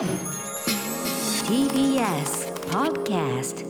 TBS Podcast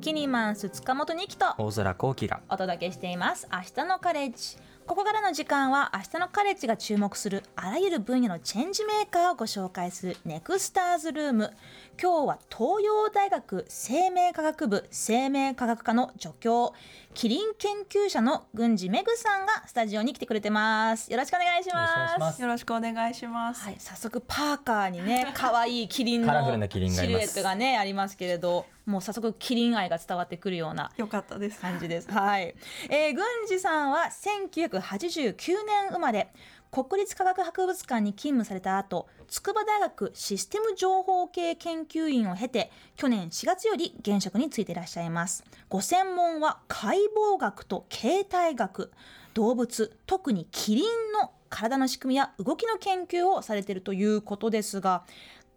キニマンス塚本二木と大空幸輝がお届けしています。明日のカレッジ。ここからの時間は明日のカレッジが注目するあらゆる分野のチェンジメーカーをご紹介するネクスターズルーム。今日は東洋大学生命科学部生命科学科の助教キリン研究者の郡司めぐさんがスタジオに来てくれてますよろしくお願いしますよろしくお願いします。はい、早速パーカーにね 可愛いキリンのシルエットがねありますけれどもう早速キリン愛が伝わってくるようなよかったです。感じです。はい。えー、郡司さんは1989年生まれ。国立科学博物館に勤務された後、筑波大学システム情報系研究員を経て、去年4月より現職に就いていらっしゃいます。ご専門は解剖学と形態学、動物、特にキリンの体の仕組みや動きの研究をされているということですが、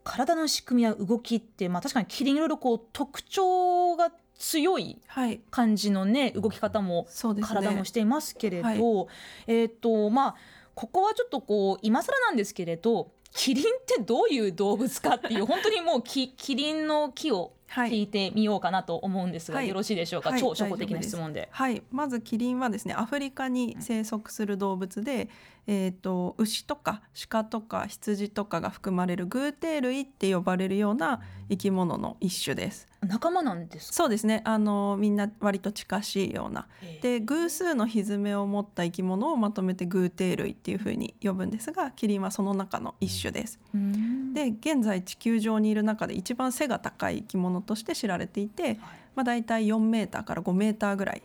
体の仕組みや動きって、まあ確かにキリンいろいろこう特徴が強いはい。感じのね動き方も体もしていますけれど、はいえっ、とまあここはちょっとこう今更なんですけれどキリンってどういう動物かっていう本当にもうキキリンの木を聞いてみようかなと思うんですが、はいよろしいでしょうか、はい超初歩的な質問で。はい。まずキリンはですね、アフリカに生息する動物で、えっ、と牛とか鹿とか羊とかが含まれる偶蹄類って呼ばれるような生き物の一種です。仲間なんですか？そうですね。あのみんな割と近しいような。で偶数の蹄を持った生き物をまとめて偶蹄類っていうふうに呼ぶんですが、キリンはその中の一種です。うんで現在地球上にいる中で一番背が高い生き物として知られていて、まあ、大体4メーターから5メーターぐらい。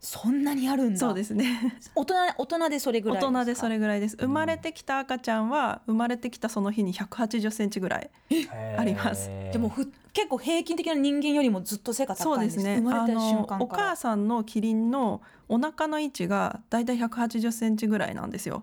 そんなにあるんだ。そうですね。大人大人でそれぐらい大人でそれれぐらいです。生まれてきた赤ちゃんは生まれてきたその日に180センチぐらいあります。でもふ結構平均的な人間よりもずっと背が高いんですそうですね。あのお母さんのキリンのお腹の位置が大体180センチぐらいなんですよ。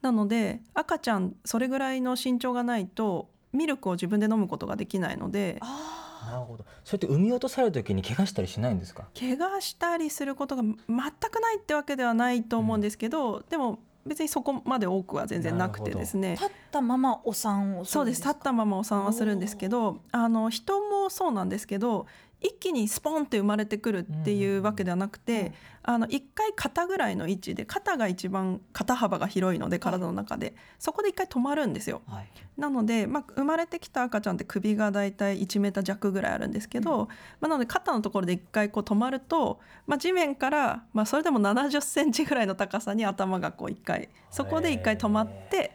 なので赤ちゃんそれぐらいの身長がないとミルクを自分で飲むことができないのであなるほど。それって産み落とされる時に怪我したりしないんですか？怪我したりすることが全くないってわけではないと思うんですけど、でも別にそこまで多くは全然なくてですね。ー立ったままお産をすそうです。立ったままお産はするんですけどあの人もそうなんですけど一気にスポンって生まれてくるっていうわけではなくて、あの一回肩ぐらいの位置で肩が一番肩幅が広いので体の中で、そこで一回止まるんですよ。はい。なので、まあ、生まれてきた赤ちゃんって首がだいたい1メーター弱ぐらいあるんですけど、まあ、なので肩のところで一回こう止まると、まあ、地面から、まあ、それでも70センチぐらいの高さに頭がこう一回そこで一回止まって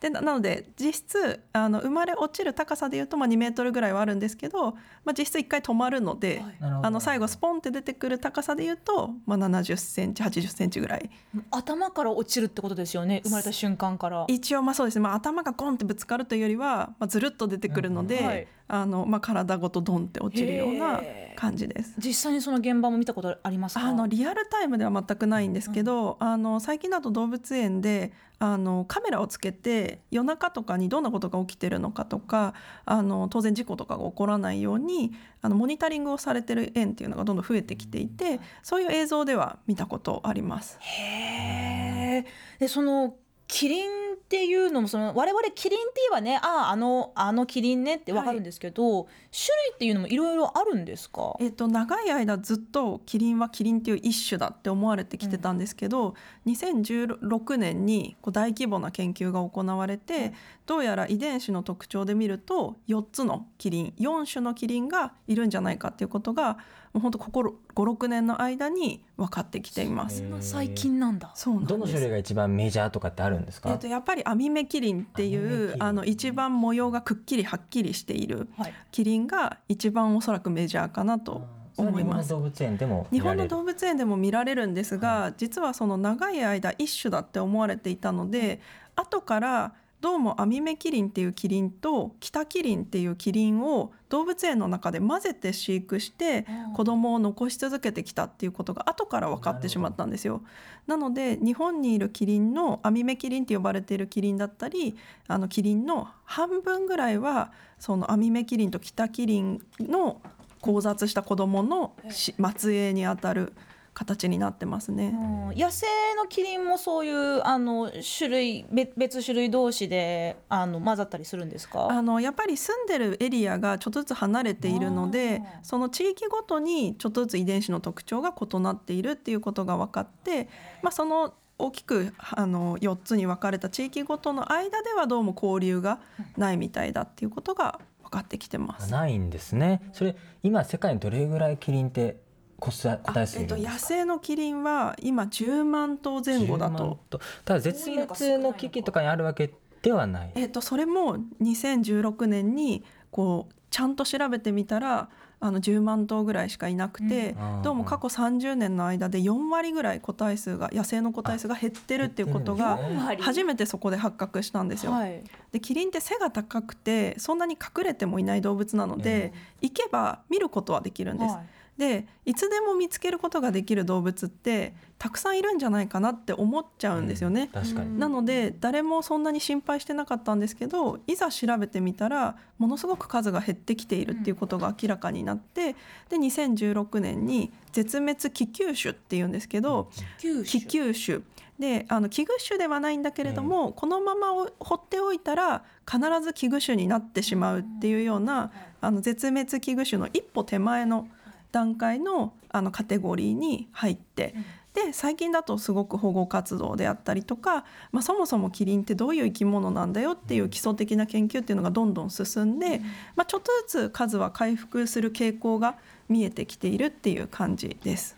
でななので実質あの生まれ落ちる高さでいうと、まあ、2メートルぐらいはあるんですけど、まあ、実質一回止まるので、はい。あの最後スポンって出てくる高さでいうと、まあ、70センチ80センチぐらい。頭から落ちるってことですよね生まれた瞬間から。一応まあそうですね、まあ、頭がゴンってぶつかるというよりは、まあ、ずるっと出てくるので、うん。はいあのまあ、体ごとドンって落ちるような感じです。実際にその現場も見たことありますか？あのリアルタイムでは全くないんですけど、あの最近だと動物園であのカメラをつけて夜中とかにどんなことが起きてるのかとかあの当然事故とかが起こらないようにあのモニタリングをされてる園っていうのがどんどん増えてきていてそういう映像では見たことあります。へえ。でそのキリンっていうのもその我々キリンって言えばねあああのあのキリンねってわかるんですけど、種類っていうのもいろいろあるんですか？えっと、長い間ずっとキリンはキリンっていう一種だって思われてきてたんですけど、2016年にこう大規模な研究が行われて、どうやら遺伝子の特徴で見ると4つのキリン4種のキリンがいるんじゃないかっていうことがもう本当ここ56年の間に分かってきています。そんな最近なんだ。そうなんです。どの種類が一番メジャーとかってあるんですか、えっと、やっぱりアミメキリンっていうあの一番模様がくっきりはっきりしているはい。キリンが一番おそらくメジャーかなと思います。日本の動物園でも日見られる？本の動物園でも見られるんですが、実はその長い間一種だって思われていたので後からどうもアミメキリンっていうキリンとキタキリンっていうキリンを動物園の中で混ぜて飼育してうん子供を残し続けてきたっていうことが後から分かってしまったんですよ。なので日本にいるキリンのアミメキリンって呼ばれているキリンだったりあのキリンの半分ぐらいはそのアミメキリンとキタキリンの交雑した子供のし末裔にあたる形になってますね。うん野生のキリンもそういうあの種類別別種類同士であの混ざったりするんですか？あのやっぱり住んでるエリアがちょっとずつ離れているのでその地域ごとにちょっとずつ遺伝子の特徴が異なっているっていうことが分かって、まあ、その大きくあの4つに分かれた地域ごとの間ではどうも交流がないみたいだっていうことが分かってきてます。ないんですね。それ今世界にどれぐらいキリンって個体個体数えっと、野。生のキリンは今10万頭前後だ10万と。と。ただ絶滅の危機とかにあるわけではない。えっと、それも2016年にこうちゃんと調べてみたらあの10万頭ぐらいしかいなくて、うんどうも過去30年の間で4割ぐらい個体数が野生の個体数が減ってるっていうことが初めてそこで発覚したんですよ。はいでキリンって背が高くてそんなに隠れてもいない動物なので、行けば見ることはできるんです。はいでいつでも見つけることができる動物ってたくさんいるんじゃないかなって思っちゃうんですよね。確かに。なので誰もそんなに心配してなかったんですけどいざ調べてみたらものすごく数が減ってきているっていうことが明らかになってで2016年に絶滅危急種っていうんですけど九危急種であの危惧種ではないんだけれども、このままお放っておいたら必ず危惧種になってしまうっていうようなあの絶滅危惧種の一歩手前の段階のあのカテゴリーに入って。で最近だとすごく保護活動であったりとか、まあ、そもそもキリンってどういう生き物なんだよっていう基礎的な研究っていうのがどんどん進んで、まあ、ちょっとずつ数は回復する傾向が見えてきているっていう感じです。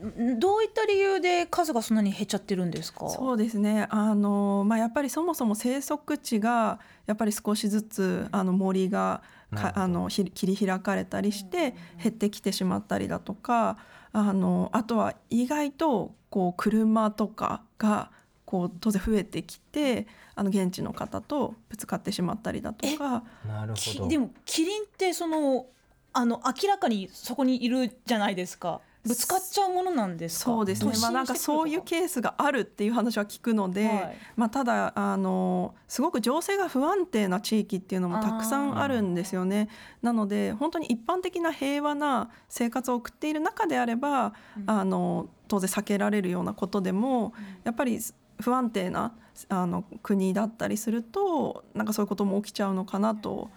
えーどういった理由で数がそんなに減っちゃってるんですか？そうですね。あの、まあ、やっぱりそもそも生息地がやっぱり少しずつあの森がかあのひ切り開かれたりして減ってきてしまったりだとかあのあとは意外とこう車とかがこう当然増えてきてあの現地の方とぶつかってしまったりだとか。なるほど。きでもキリンってそのあの明らかにそこにいるじゃないですかぶつかっちゃうものなんですか？そうですね。まあなんかそういうケースがあるっていう話は聞くので、はい。まあ、ただあのすごく情勢が不安定な地域っていうのもたくさんあるんですよね。なので本当に一般的な平和な生活を送っている中であれば、あの当然避けられるようなことでも、やっぱり不安定なあの国だったりするとなんかそういうことも起きちゃうのかなと。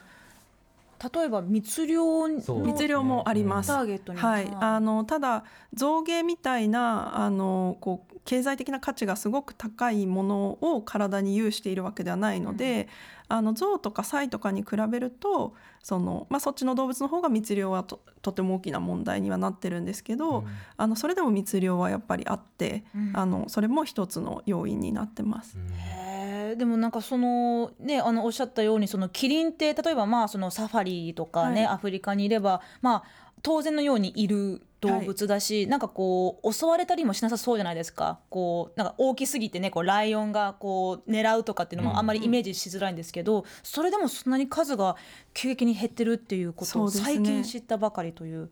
例えば密漁密漁もあります。ターゲットにはい、あのただ象牙みたいなあのこう経済的な価値がすごく高いものを体に有しているわけではないので、あの象とかサイとかに比べるとその、まあ、そっちの動物の方が密漁はととても大きな問題にはなってるんですけど、うん。あのそれでも密漁はやっぱりあって、うん。あのそれも一つの要因になってます。へーでもなんかそのねあのおっしゃったようにそのキリンって例えばまあそのサファリとかね、はい。アフリカにいればまあ当然のようにいる動物だし、なんかこう襲われたりもしなさそうじゃないですか。こうなんか大きすぎてねこうライオンがこう狙うとかっていうのうんもあんまりイメージしづらいんですけど、それでもそんなに数が急激に減ってるっていうことを最近知ったばかりという。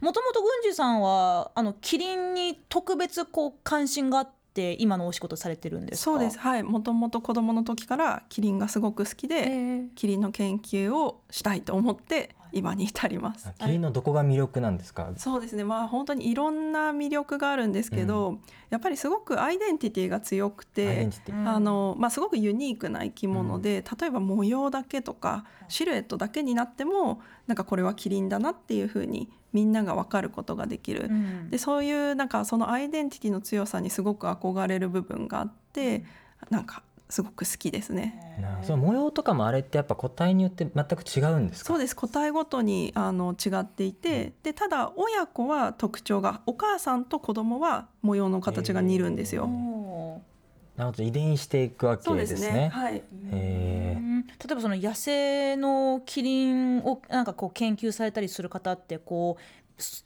もともと郡司さんはあのキリンに特別こう関心があって今のお仕事されてるんですか？そうです。はい。もともと子供の時からキリンがすごく好きで、キリンの研究をしたいと思って今に至ります。キリンのどこが魅力なんですか？そうですね。まあ本当にいろんな魅力があるんですけど、やっぱりすごくアイデンティティが強くてあの、まあ、すごくユニークな生き物で、例えば模様だけとかシルエットだけになってもなんかこれはキリンだなっていうふうにみんなが分かることができる。うんでそういうなんかそのアイデンティティの強さにすごく憧れる部分があってなんかすごく好きですね。その模様とかもあれってやっぱ個体によって全く違うんですか？そうです個体ごとにあの違っていてでただ親子は特徴がお母さんと子供は模様の形が似るんですよ。おーなるほど遺伝していくわけそうでですすね。ね。はい。例えばその野生のキリンをなんかこう研究されたりする方ってこう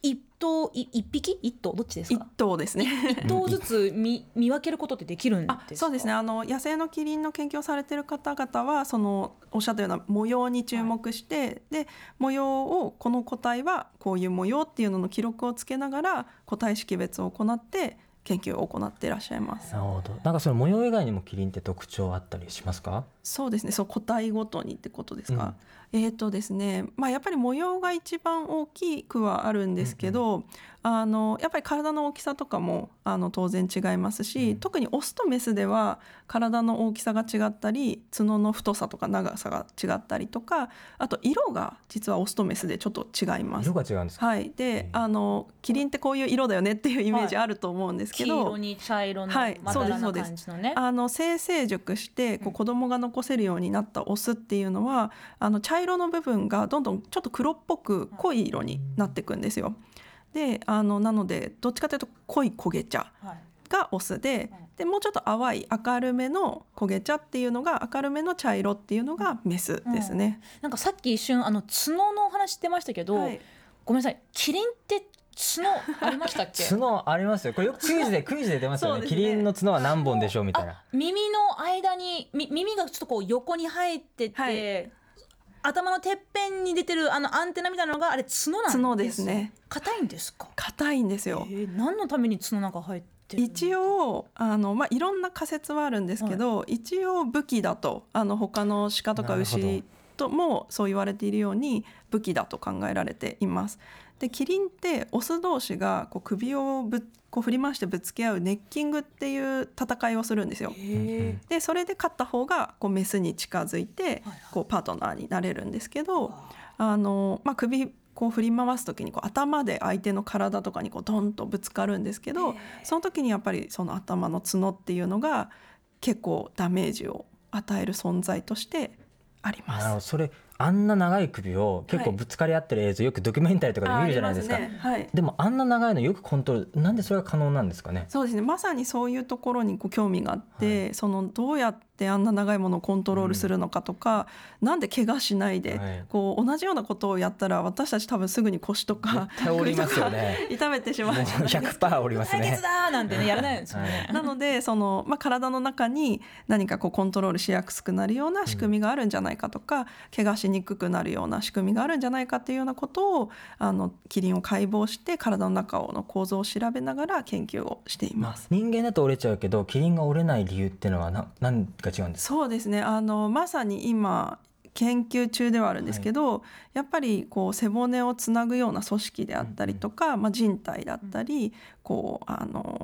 一頭い一匹？一頭？どっちです一か頭ですね。一頭ずつ見見分けることってできるんですそうですねあの野生のキリンの研究をされてる方々はそのおっしゃったような模様に注目して、で模様をこの個体はこういう模様っていうのの記録をつけながら個体識別を行って研究を行っていらっしゃいます。なるほど。なんかその模様以外にもキリンって特徴あったりしますか？そうですねそう個体ごとにってことですか、えーとですねまあやっぱり模様が一番大きくはあるんですけど、あのやっぱり体の大きさとかもあの当然違いますし、うん。特にオスとメスでは体の大きさが違ったり角の太さとか長さが違ったりとかあと色が実はオスとメスでちょっと違います。色。が違うんですか？はい、であのキリンってこういう色だよねっていうイメージあると思うんですけ黄ど、色に茶色のはい。まだらな感じのね、あの性成熟してこう子供が残せるようになったオスっていうのはあの茶色の部分がどんどんちょっと黒っぽく濃い色になっていくんですよ。であのなのでどっちかというと濃い焦げ茶はいがオスででもうちょっと淡い明るめの焦げ茶っていうのが明るめの茶色っていうのがメスですね。なんかさっき一瞬あの角のお話してましたけど、はいごめんなさいキリンって角ありましたっけ？角ありますよ。これよくクイズでクイズで出ますよね。ねキリンの角は何本でしょうみたいあな。耳の間にみ耳がちょっとこう横に生えてて、はい頭のてっぺんに出てるあのアンテナみたいなのがあれ角なんです。角ですね。硬いんですか？硬いんですえよ。ー、何のために角なんか生えてる一応あの、まあ、いろんな仮説はあるんですけど、一応武器だとあの他の鹿とか牛ともそう言われているように武器だと考えられています。でキリンってオス同士がこう首をぶこう振り回してぶつけ合うネッキングっていう戦いをするんですよ。へでそれで勝った方がこうメスに近づいてはいこうパートナーになれるんですけどあの、まあ、首こう振り回す時にこう頭で相手の体とかにこうドンとぶつかるんですけどその時にやっぱりその頭の角っていうのが結構ダメージを与える存在としてあります。なるほど。それあんな長い首を結構ぶつかり合ってる映像よくドキュメンタリーとかで見るじゃないですか。ね。はい。でもあんな長いのよくコントロールなんでそれが可能なんですかね？そうですね。まさにそういうところにこう興味があって、そのどうやってあんな長いものをコントロールするのかとか、なんで怪我しないで、はいこう同じようなことをやったら私たち多分すぐに腰とか首とか痛めてしまもううじゃないですか。100%折りますね対決。だーなんてねやらないですよね、なのでその、まあ、体の中に何かこうコントロールしやすくなるような仕組みがあるんじゃないかとか、怪我しにくくなるような仕組みがあるんじゃないかっていうようなことをあのキリンを解剖して体の中の構造を調べながら研究をしています。人間だと折れちゃうけどキリンが折れない理由っていうのはな何が違うんですか？そうですね。あのまさに今研究中ではあるんですけど、やっぱりこう背骨をつなぐような組織であったりとか、まあ、人体だったりこうあの